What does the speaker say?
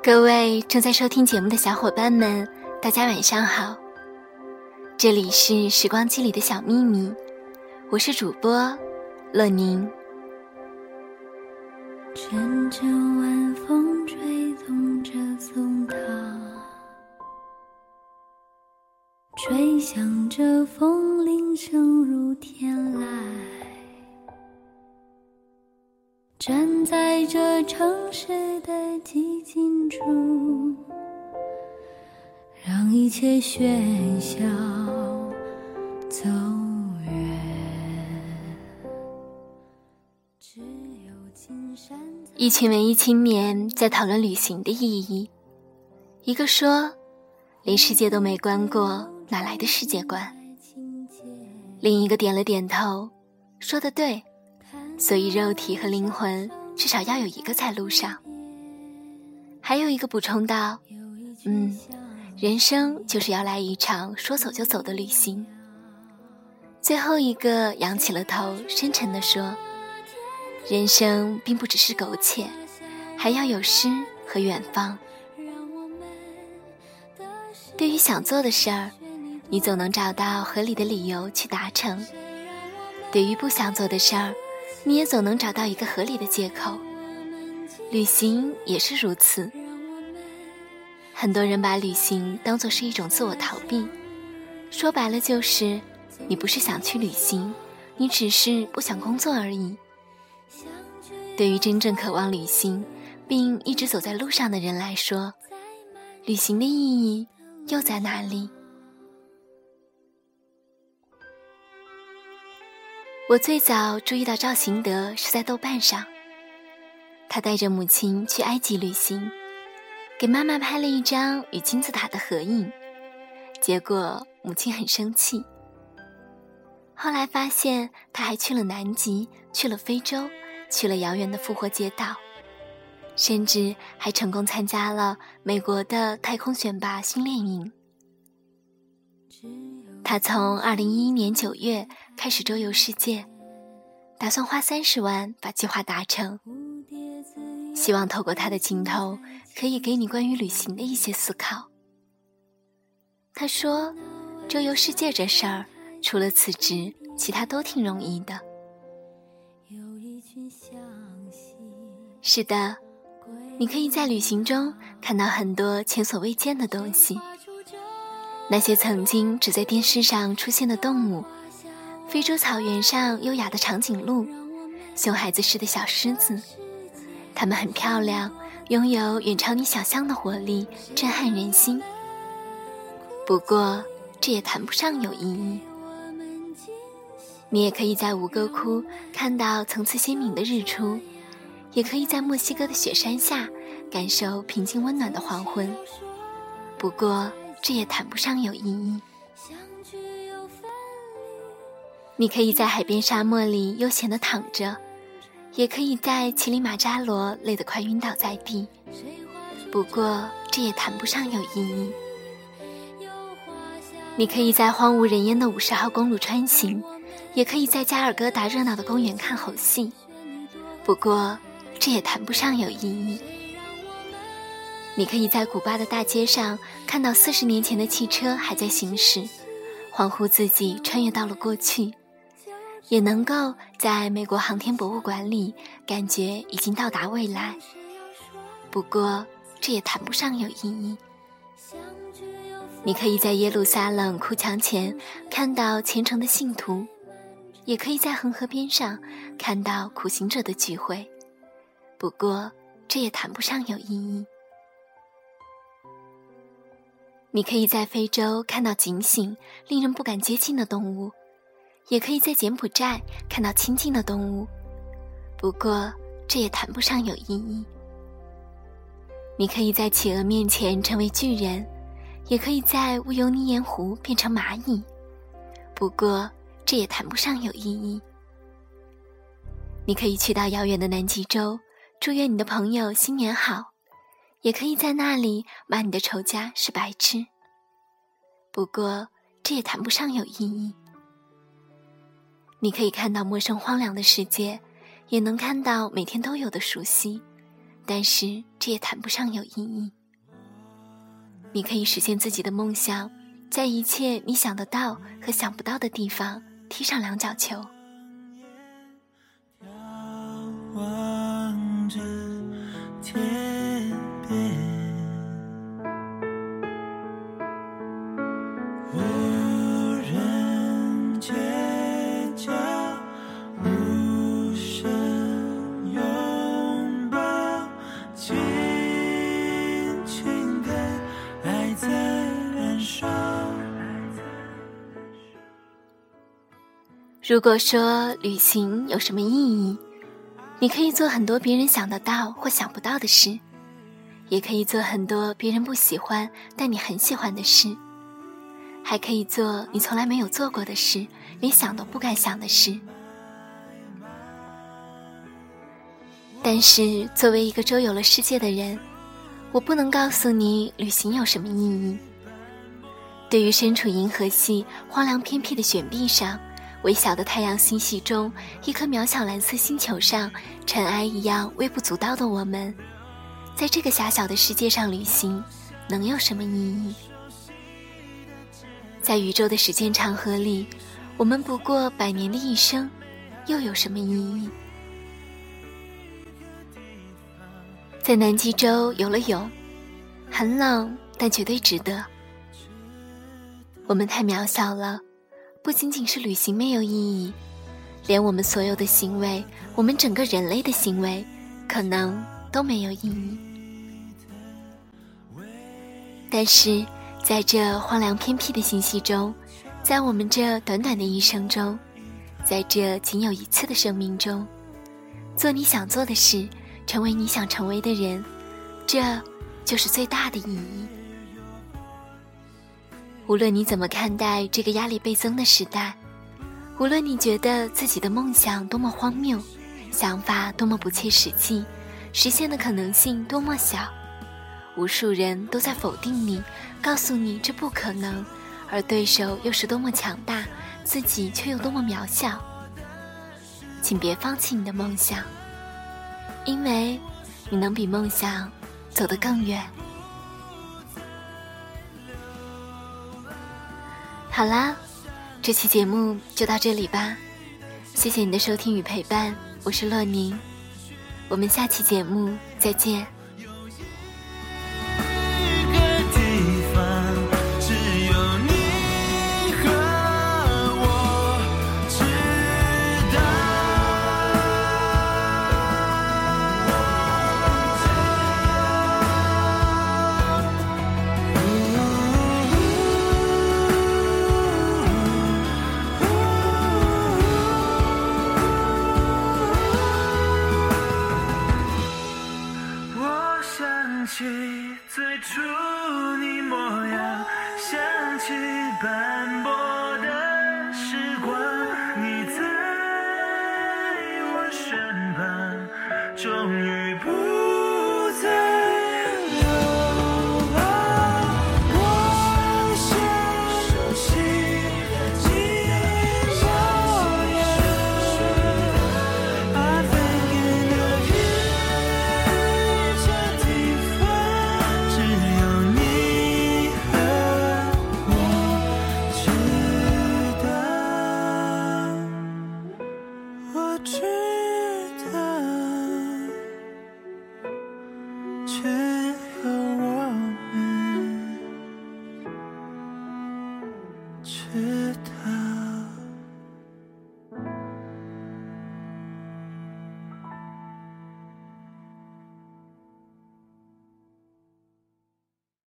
各位正在收听节目的小伙伴们，大家晚上好。这里是时光机里的小秘密，我是主播乐宁。阵阵晚风吹动着松涛，吹响着风铃声如天籁。站在这城市的寂静处，让一切喧嚣走远。一群文艺青年在讨论旅行的意义。一个说：“连世界都没观过，哪来的世界观？”，另一个点了点头，说的对。所以肉体和灵魂至少要有一个在路上。还有一个补充道：“嗯，人生就是要来一场说走就走的旅行。”最后一个仰起了头，深沉地说：“人生并不只是苟且，还要有诗和远方。对于想做的事儿，你总能找到合理的理由去达成；对于不想做的事儿，你也总能找到一个合理的借口。旅行也是如此。很多人把旅行当作是一种自我逃避，说白了就是，你不是想去旅行，你只是不想工作而已。对于真正渴望旅行，并一直走在路上的人来说，旅行的意义又在哪里？我最早注意到赵行德是在豆瓣上，他带着母亲去埃及旅行，给妈妈拍了一张与金字塔的合影，结果母亲很生气。后来发现他还去了南极，去了非洲，去了遥远的复活节岛，甚至还成功参加了美国的太空选拔训练营。他从2011年9月开始周游世界，打算花30万把计划达成。希望透过他的镜头，可以给你关于旅行的一些思考。他说：“周游世界这事儿，除了辞职，其他都挺容易的。是的，你可以在旅行中看到很多前所未见的东西。那些曾经只在电视上出现的动物，非洲草原上优雅的长颈鹿，熊孩子似的小狮子，它们很漂亮，拥有远超你想象的活力，震撼人心。不过，这也谈不上有意义。你也可以在吴哥窟看到层次鲜明的日出，也可以在墨西哥的雪山下感受平静温暖的黄昏。不过，这也谈不上有意义。你可以在海边沙漠里悠闲地躺着，也可以在乞力马扎罗累得快晕倒在地。不过，这也谈不上有意义。你可以在荒无人烟的五十号公路穿行，也可以在加尔各答热闹的公园看猴戏。不过，这也谈不上有意义。你可以在古巴的大街上看到四十年前的汽车还在行驶，恍惚自己穿越到了过去；也能够在美国航天博物馆里感觉已经到达未来。不过，这也谈不上有意义。你可以在耶路撒冷哭墙前看到虔诚的信徒，也可以在恒河边上看到苦行者的聚会。不过，这也谈不上有意义。你可以在非洲看到警醒、令人不敢接近的动物，也可以在柬埔寨看到亲近的动物。不过，这也谈不上有意义。你可以在企鹅面前成为巨人，也可以在乌尤尼盐湖变成蚂蚁。不过，这也谈不上有意义。你可以去到遥远的南极洲，祝愿你的朋友新年好。也可以在那里骂你的仇家是白痴。不过，这也谈不上有意义。你可以看到陌生荒凉的世界，也能看到每天都有的熟悉，但是这也谈不上有意义。你可以实现自己的梦想，在一切你想得到和想不到的地方踢上两脚球。如果说旅行有什么意义，你可以做很多别人想得到或想不到的事，也可以做很多别人不喜欢但你很喜欢的事，还可以做你从来没有做过的事，连想都不敢想的事。但是作为一个周游了世界的人，我不能告诉你旅行有什么意义。对于身处银河系荒凉偏僻的雪壁上。微小的太阳星系中，一颗渺小蓝色星球上，尘埃一样微不足道的我们，在这个狭小的世界上旅行，能有什么意义？在宇宙的时间长河里，我们不过百年的一生，又有什么意义？在南极洲游了泳，很冷，但绝对值得。我们太渺小了。不仅仅是旅行没有意义，连我们所有的行为，我们整个人类的行为，可能都没有意义。但是，在这荒凉偏僻的星系中，在我们这短短的一生中，在这仅有一次的生命中，做你想做的事，成为你想成为的人，这就是最大的意义。无论你怎么看待这个压力倍增的时代，无论你觉得自己的梦想多么荒谬，想法多么不切实际，实现的可能性多么小，无数人都在否定你，告诉你这不可能，而对手又是多么强大，自己却又多么渺小。请别放弃你的梦想，因为你能比梦想走得更远。好啦，这期节目就到这里吧，谢谢你的收听与陪伴，我是洛宁，我们下期节目再见。终于不。